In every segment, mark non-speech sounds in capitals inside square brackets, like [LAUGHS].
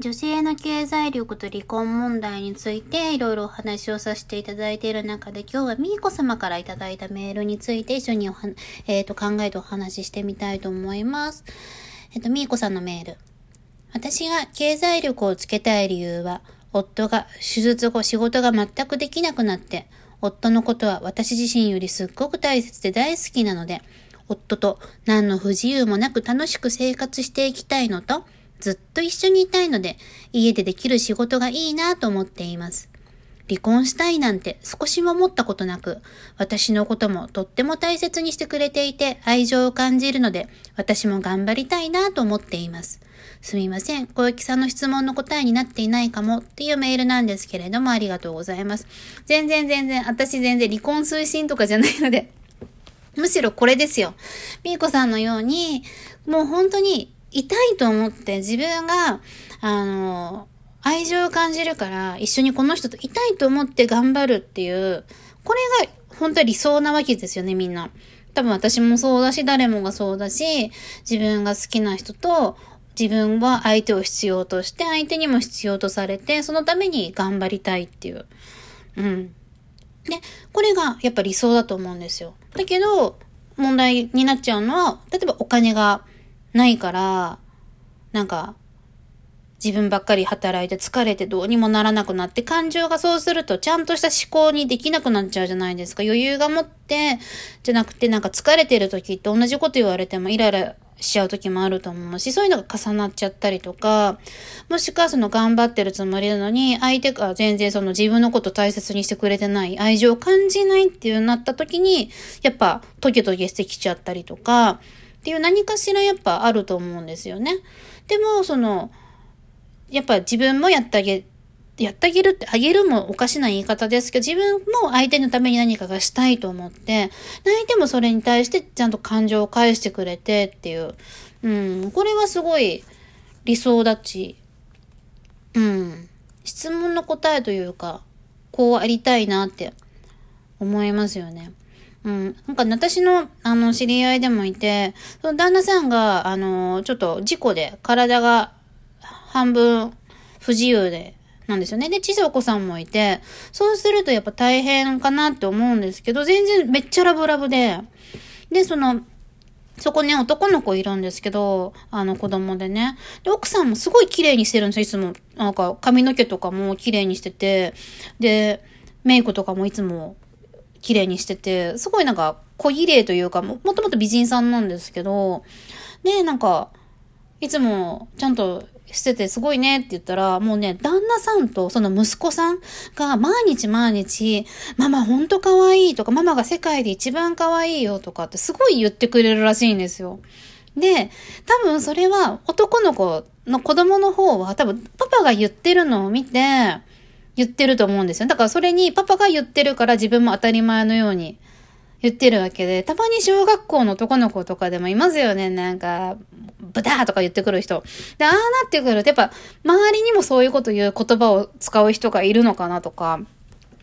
女性の経済力と離婚問題についていろいろお話をさせていただいている中で今日はみーこ様からいただいたメールについて一緒におは、[LAUGHS] えー、と考えてお話ししてみたいと思います。えっ、ー、と、みーこさんのメール。私が経済力をつけたい理由は夫が手術後仕事が全くできなくなって夫のことは私自身よりすっごく大切で大好きなので夫と何の不自由もなく楽しく生活していきたいのとずっと一緒にいたいので、家でできる仕事がいいなと思っています。離婚したいなんて少しも思ったことなく、私のこともとっても大切にしてくれていて愛情を感じるので、私も頑張りたいなと思っています。すみません。小雪さんの質問の答えになっていないかもっていうメールなんですけれども、ありがとうございます。全然全然、私全然離婚推進とかじゃないので、むしろこれですよ。みーこさんのように、もう本当に痛いと思って自分が、あの、愛情を感じるから一緒にこの人と痛いと思って頑張るっていう、これが本当は理想なわけですよね、みんな。多分私もそうだし、誰もがそうだし、自分が好きな人と自分は相手を必要として、相手にも必要とされて、そのために頑張りたいっていう。うん。で、これがやっぱ理想だと思うんですよ。だけど、問題になっちゃうのは、例えばお金がないから、なんか、自分ばっかり働いて疲れてどうにもならなくなって感情がそうするとちゃんとした思考にできなくなっちゃうじゃないですか。余裕が持って、じゃなくてなんか疲れてる時って同じこと言われてもイライラしちゃう時もあると思うし、そういうのが重なっちゃったりとか、もしくはその頑張ってるつもりなのに、相手が全然その自分のこと大切にしてくれてない、愛情を感じないっていうなった時に、やっぱトゲトゲしてきちゃったりとか、っていう何かしらやっぱあると思うんですよね。でも、その、やっぱ自分もやってあげ、やってあげるって、あげるもおかしな言い方ですけど、自分も相手のために何かがしたいと思って、相手もそれに対してちゃんと感情を返してくれてっていう。うん、これはすごい理想だち。うん。質問の答えというか、こうありたいなって思いますよね。うん。なんか、私の、あの、知り合いでもいて、その旦那さんが、あの、ちょっと事故で体が半分不自由で、なんですよね。で、小さいお子さんもいて、そうするとやっぱ大変かなって思うんですけど、全然めっちゃラブラブで、で、その、そこね、男の子いるんですけど、あの子供でね。で、奥さんもすごい綺麗にしてるんですよ、いつも。なんか髪の毛とかも綺麗にしてて、で、メイクとかもいつも綺麗にしてて、すごいなんか小綺麗というかも、もともと美人さんなんですけど、で、なんか、いつもちゃんとしててすごいねって言ったら、もうね、旦那さんとその息子さんが毎日毎日、ママほんと可愛いとか、ママが世界で一番可愛いよとかってすごい言ってくれるらしいんですよ。で、多分それは男の子の子供の方は多分パパが言ってるのを見て、言ってると思うんですよ。だからそれにパパが言ってるから自分も当たり前のように言ってるわけで、たまに小学校の男の子とかでもいますよね。なんか、ブターとか言ってくる人。で、ああなってくると、やっぱ、周りにもそういうこと言う言葉を使う人がいるのかなとか、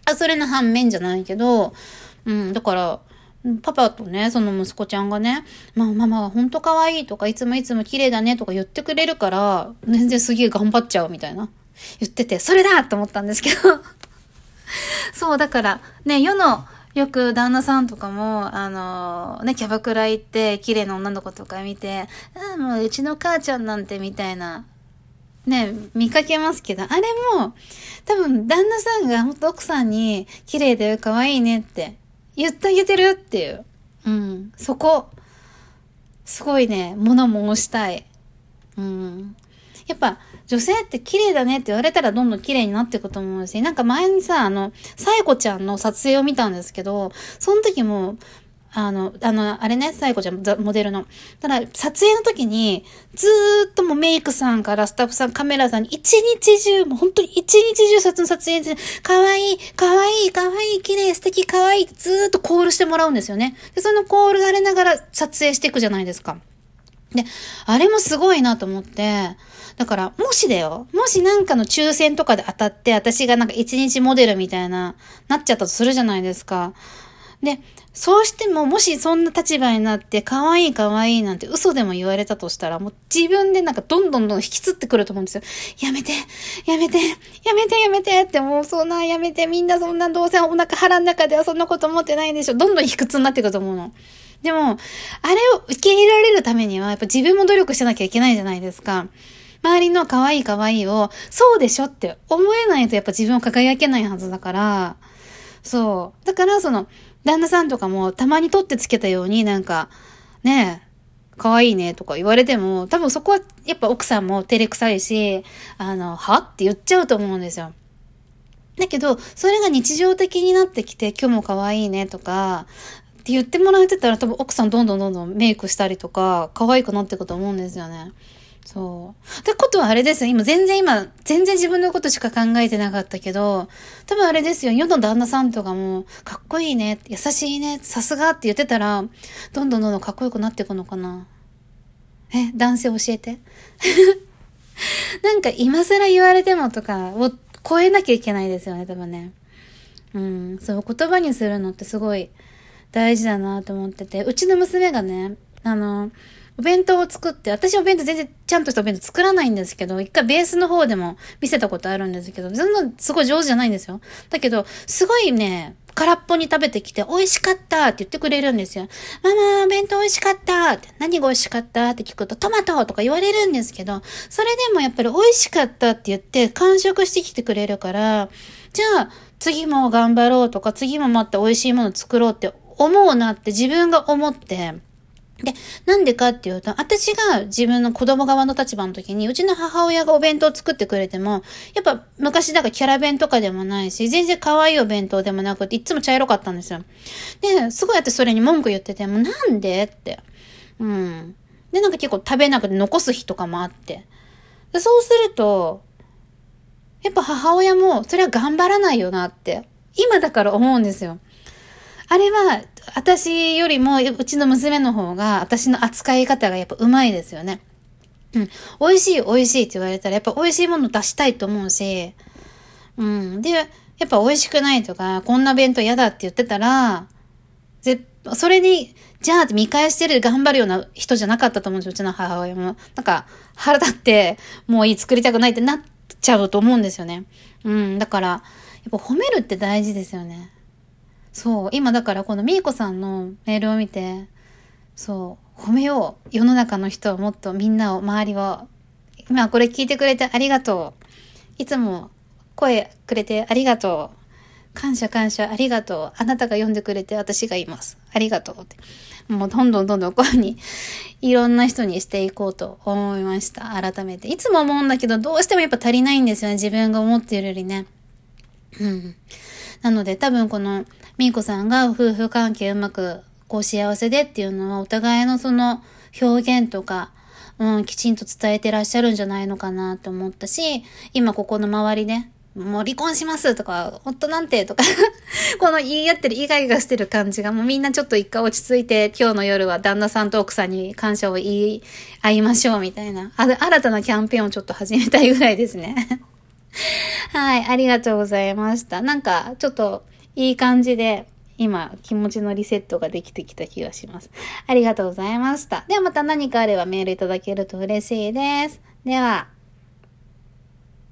あ、それの反面じゃないけど、うん、だから、パパとね、その息子ちゃんがね、まあママはほんと可愛いとか、いつもいつも綺麗だねとか言ってくれるから、全然すげえ頑張っちゃうみたいな。言ってて、それだと思ったんですけど [LAUGHS] そう、だから、ね、世の、よく旦那さんとかも、あのー、ね、キャバクラ行って、綺麗な女の子とか見て、ああ、もううちの母ちゃんなんてみたいな、ね、見かけますけど、あれも、多分旦那さんが本当奥さんに、綺麗だよ、可愛いねって言ってあげてるっていう。うん、そこ、すごいね、物申したい。うん。やっぱ女性って綺麗だねって言われたらどんどん綺麗になっていくと思うし、なんか前にさ、あの、さえこちゃんの撮影を見たんですけど、その時も、あの、あの、あれね、サイコちゃん、モデルの。ただ、撮影の時に、ずーっともうメイクさんからスタッフさん、カメラさんに、一日中、もう本当に一日中撮影で、かわいい、かわいい、かわいい、綺麗、素敵、かわいい、ずーっとコールしてもらうんですよね。で、そのコールがれながら撮影していくじゃないですか。で、あれもすごいなと思って、だから、もしだよ、もしなんかの抽選とかで当たって、私がなんか一日モデルみたいな、なっちゃったとするじゃないですか。で、そうしても、もしそんな立場になって、可愛い可愛いなんて嘘でも言われたとしたら、もう自分でなんかどんどんどん引きつってくると思うんですよ。やめて、やめて、やめて、やめてって、もうそんなやめて、みんなそんなどうせお腹腹の中ではそんなこと思ってないでしょ。どんどん卑屈になっていくと思うの。でも、あれを受け入れられるためには、やっぱ自分も努力しなきゃいけないじゃないですか。周りの可愛い可愛いを、そうでしょって思えないとやっぱ自分を輝けないはずだから、そう。だからその、旦那さんとかもたまに取ってつけたようになんか、ねえ、可愛いねとか言われても、多分そこはやっぱ奥さんも照れくさいし、あの、は？って言っちゃうと思うんですよ。だけど、それが日常的になってきて、今日も可愛いねとか、って言ってもらえてたら多分奥さんどんどんどんどんメイクしたりとか、可愛くなっていくと思うんですよね。そう。ってことはあれですよ。今、全然今、全然自分のことしか考えてなかったけど、多分あれですよ。世の旦那さんとかも、かっこいいね、優しいね、さすがって言ってたら、どんどんどんどんかっこよくなっていくのかな。え、男性教えて？[LAUGHS] なんか今更言われてもとかを超えなきゃいけないですよね、多分ね。うん、そう、言葉にするのってすごい大事だなと思ってて、うちの娘がね、あの、お弁当を作って、私お弁当全然ちゃんとしたお弁当作らないんですけど、一回ベースの方でも見せたことあるんですけど、全然すごい上手じゃないんですよ。だけど、すごいね、空っぽに食べてきて、美味しかったって言ってくれるんですよ。ママ、お弁当美味しかったって、何が美味しかったって聞くと、トマトとか言われるんですけど、それでもやっぱり美味しかったって言って完食してきてくれるから、じゃあ、次も頑張ろうとか、次もまた美味しいもの作ろうって思うなって自分が思って、で、なんでかっていうと、私が自分の子供側の立場の時に、うちの母親がお弁当を作ってくれても、やっぱ昔だからキャラ弁とかでもないし、全然可愛いお弁当でもなくて、いつも茶色かったんですよ。で、すごい私それに文句言ってて、もうなんでって。うん。で、なんか結構食べなくて残す日とかもあって。でそうすると、やっぱ母親も、それは頑張らないよなって、今だから思うんですよ。あれは、私よりも、うちの娘の方が、私の扱い方がやっぱうまいですよね。うん。美味しい、美味しいって言われたら、やっぱ美味しいもの出したいと思うし、うん。で、やっぱ美味しくないとか、こんな弁当嫌だって言ってたら、ぜ、それに、じゃあ見返してる頑張るような人じゃなかったと思うんですよ、うちの母親も。なんか、腹立って、もういい作りたくないってなっちゃうと思うんですよね。うん。だから、やっぱ褒めるって大事ですよね。そう、今だからこのみーこさんのメールを見て、そう、褒めよう。世の中の人をもっとみんなを、周りを。今これ聞いてくれてありがとう。いつも声くれてありがとう。感謝感謝ありがとう。あなたが読んでくれて私がいます。ありがとうって。もうどんどんどんどんこういうふうにいろんな人にしていこうと思いました。改めて。いつも思うんだけど、どうしてもやっぱ足りないんですよね。自分が思っているよりね。うん。なので多分このみーこさんが夫婦関係うまくこう幸せでっていうのはお互いのその表現とか、うん、きちんと伝えてらっしゃるんじゃないのかなと思ったし、今ここの周りで、もう離婚しますとか、夫なんてとか [LAUGHS] この言い合ってるイガイガしてる感じがもうみんなちょっと一回落ち着いて今日の夜は旦那さんと奥さんに感謝を言い合いましょうみたいな、あ新たなキャンペーンをちょっと始めたいぐらいですね。はい、ありがとうございました。なんか、ちょっと、いい感じで、今、気持ちのリセットができてきた気がします。ありがとうございました。ではまた何かあればメールいただけると嬉しいです。では、